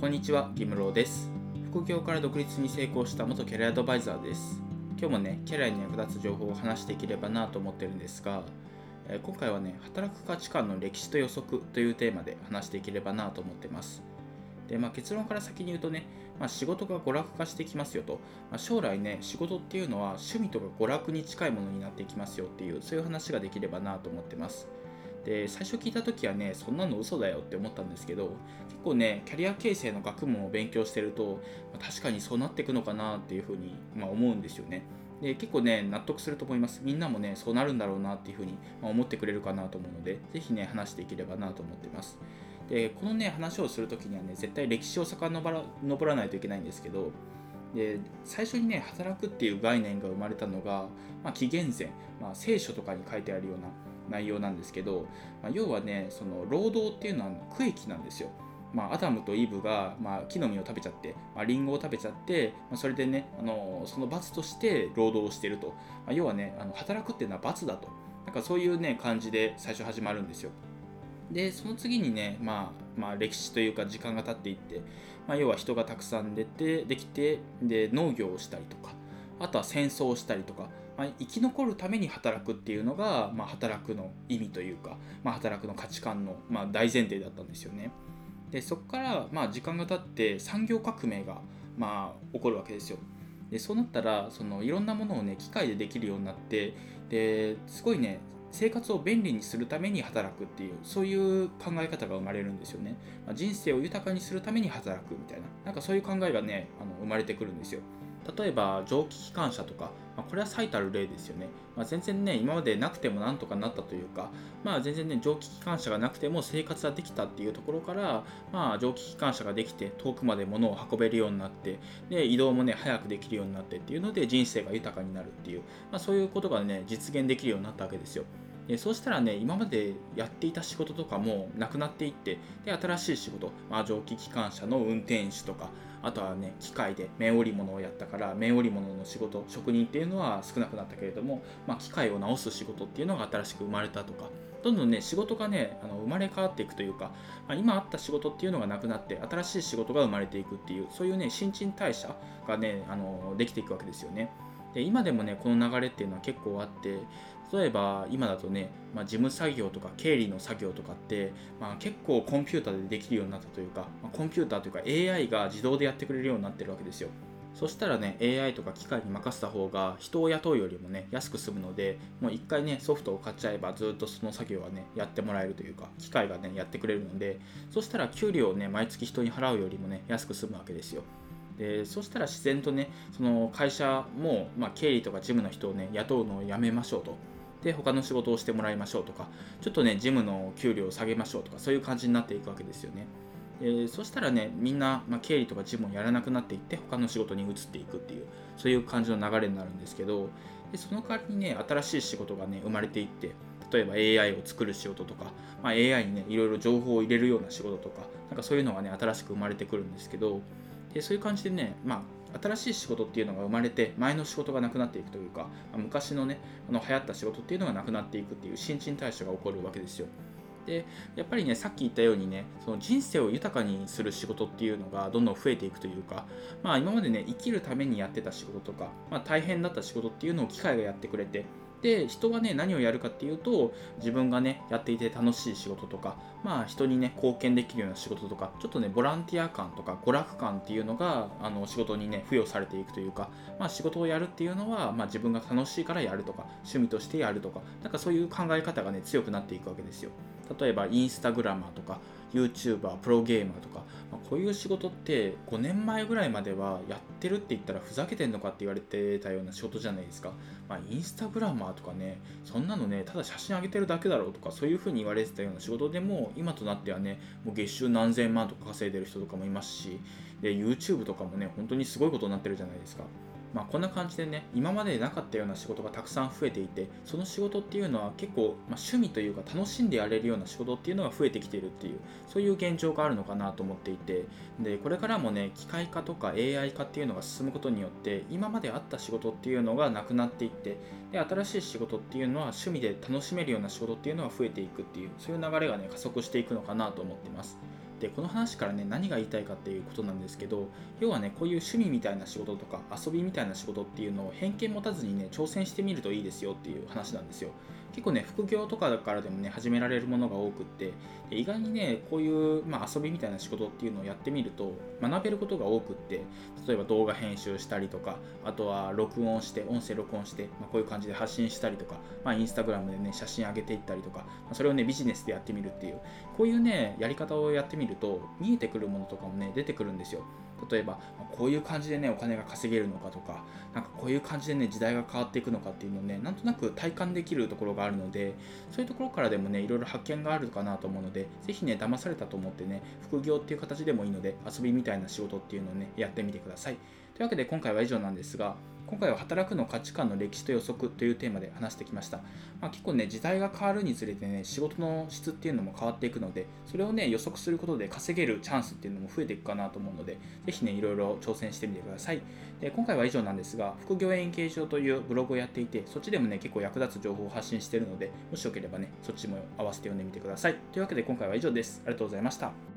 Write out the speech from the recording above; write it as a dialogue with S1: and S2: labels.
S1: こんにちは、ギムローです。副業から独立に成功した元キャリアアドバイザーです。今日もね、キャリアに役立つ情報を話していければなと思ってるんですが、え今回はね、働く価値観の歴史と予測というテーマで話していければなと思ってます。で、まあ、結論から先に言うとね、まあ、仕事が娯楽化してきますよと、まあ、将来ね、仕事っていうのは趣味とか娯楽に近いものになっていきますよっていう、そういう話ができればなと思ってます。で最初聞いた時はねそんなの嘘だよって思ったんですけど結構ねキャリア形成の学問を勉強してると、まあ確かにそうなっていくのかなっていうふうに、まあ、思うんですよね。で結構ね納得すると思います。みんなもねそうなるんだろうなっていうふうに、まあ思ってくれるかなと思うのでぜひね話していければなと思ってます。でこのね話をする時にはね絶対歴史を遡ら登らないといけないんですけどで最初にね働くっていう概念が生まれたのが、まあ、紀元前、まあ、聖書とかに書いてあるような内容なんですけど、まあ、要はねその労働っていうのは区域なんですよ。まあ、アダムとイブが、まあ、木の実を食べちゃって、まあ、リンゴを食べちゃって、まあ、それでねあのその罰として労働をしてると、まあ、要はねあの働くっていうのは罰だとなんかそういうね感じで最初始まるんですよ。でその次にね、まあ、まあ歴史というか時間が経っていって、まあ、要は人がたくさん出てできてで農業をしたりとかあとは戦争をしたりとか、まあ、生き残るために働くっていうのが、まあ、働くの意味というか、まあ、働くの価値観の、ま、大前提だったんですよね。でそこから、まあ、時間が経って産業革命が、まあ、起こるわけですよ。でそうなったらそのいろんなものをね機械でできるようになってですごいね生活を便利にするために働くっていうそういう考え方が生まれるんですよね、まあ人生を豊かにするために働くみたいななんかそういう考えがねあの生まれてくるんですよ例えば蒸気機関車とか、まあ、これは最たる例ですよね、まあ、全然ね今までなくてもなんとかなったというかまあ全然ね蒸気機関車がなくても生活はできたっていうところからまあ蒸気機関車ができて遠くまで物を運べるようになってで移動もね早くできるようになってっていうので人生が豊かになるっていう、まあ、そういうことがね実現できるようになったわけですよ。でそうしたらね今までやっていた仕事とかもなくなっていってで新しい仕事、まあ、蒸気機関車の運転手とかあとはね機械で綿織物をやったから綿織物の仕事職人っていうのは少なくなったけれども、まあ、機械を直す仕事っていうのが新しく生まれたとかどんどんね仕事がねあの生まれ変わっていくというか、まあ、今あった仕事っていうのがなくなって新しい仕事が生まれていくっていうそういうね新陳代謝がねあのできていくわけですよね。で今でもねこの流れっていうのは結構あって例えば今だとね、まあ、事務作業とか経理の作業とかって、まあ、結構コンピューターでできるようになったというか、まあコンピューターというか AI が自動でやってくれるようになってるわけですよ。そしたらね AI とか機械に任せた方が人を雇うよりもね安く済むのでもう一回ねソフトを買っちゃえばずっとその作業はねやってもらえるというか機械がねやってくれるのでそしたら給料をね毎月人に払うよりもね安く済むわけですよ。でそしたら自然とねその会社も、まあ、経理とか事務の人をね雇うのをやめましょうと。で他の仕事をしてもらいましょうとかちょっとね事務の給料を下げましょうとかそういう感じになっていくわけですよね。でそしたらねみんな、まあ、経理とか事務をやらなくなっていって他の仕事に移っていくっていうそういう感じの流れになるんですけどでその代わりにね新しい仕事がね生まれていって例えば AI を作る仕事とか、まあ、AI にねいろいろ情報を入れるような仕事とかなんかそういうのがね新しく生まれてくるんですけどでそういう感じでね、まあ、新しい仕事っていうのが生まれて前の仕事がなくなっていくというか、昔のねあの流行った仕事っていうのがなくなっていくっていう新陳代謝が起こるわけですよ。でやっぱりねさっき言ったようにねその人生を豊かにする仕事っていうのがどんどん増えていくというか、まあ、今までね生きるためにやってた仕事とか、まあ、大変だった仕事っていうのを機械がやってくれてで人はね何をやるかっていうと自分がねやっていて楽しい仕事とかまあ人にね貢献できるような仕事とかちょっとねボランティア感とか娯楽感っていうのがあの仕事にね付与されていくというかまあ仕事をやるっていうのはまあ自分が楽しいからやるとか趣味としてやるとかなんかそういう考え方がね強くなっていくわけですよ。例えばインスタグラマーとか YouTuber プロゲーマーとか、まあこういう仕事って5年前ぐらいまではやってるって言ったらふざけてんのかって言われてたような仕事じゃないですか、まあ、インスタグラマーとかねそんなのねただ写真上げてるだけだろうとかそういう風に言われてたような仕事でも今となってはねもう月収何千万とか稼いでる人とかもいますしで YouTube とかもね本当にすごいことになってるじゃないですか。まあ、こんな感じでね今までなかったような仕事がたくさん増えていてその仕事っていうのは結構、まあ、趣味というか楽しんでやれるような仕事っていうのが増えてきているっていうそういう現状があるのかなと思っていてでこれからもね機械化とか AI 化っていうのが進むことによって今まであった仕事っていうのがなくなっていってで新しい仕事っていうのは趣味で楽しめるような仕事っていうのが増えていくっていうそういう流れがね加速していくのかなと思ってます。でこの話からね何が言いたいかっていうことなんですけど要はねこういう趣味みたいな仕事とか遊びみたいな仕事っていうのを偏見持たずにね挑戦してみるといいですよっていう話なんですよ。結構ね副業とかからでもね始められるものが多くって意外にねこういう、まあ、遊びみたいな仕事っていうのをやってみると学べることが多くって例えば動画編集したりとかあとは録音して音声録音して、まあ、こういう感じで発信したりとか、まあ、インスタグラムでね写真上げていったりとか、まあ、それをねビジネスでやってみるっていうこういうねやり方をやってみると見えてくるものとかもね出てくるんですよ。例えばこういう感じでねお金が稼げるのかとかなんかこういう感じでね時代が変わっていくのかっていうのをねなんとなく体感できるところがあるのでそういうところからでもねいろいろ発見があるかなと思うのでぜひね騙されたと思ってね副業っていう形でもいいので遊びみたいな仕事っていうのをねやってみてください。というわけで今回は以上なんですが今回は働くの価値観の歴史と予測というテーマで話してきました。まあ、結構ね、時代が変わるにつれてね、仕事の質っていうのも変わっていくので、それをね、予測することで稼げるチャンスっていうのも増えていくかなと思うので、ぜひね、いろいろ挑戦してみてください。で今回は以上なんですが、副業円形状というブログをやっていて、そっちでもね、結構役立つ情報を発信してるので、もしよければね、そっちも合わせて読んでみてください。というわけで今回は以上です。ありがとうございました。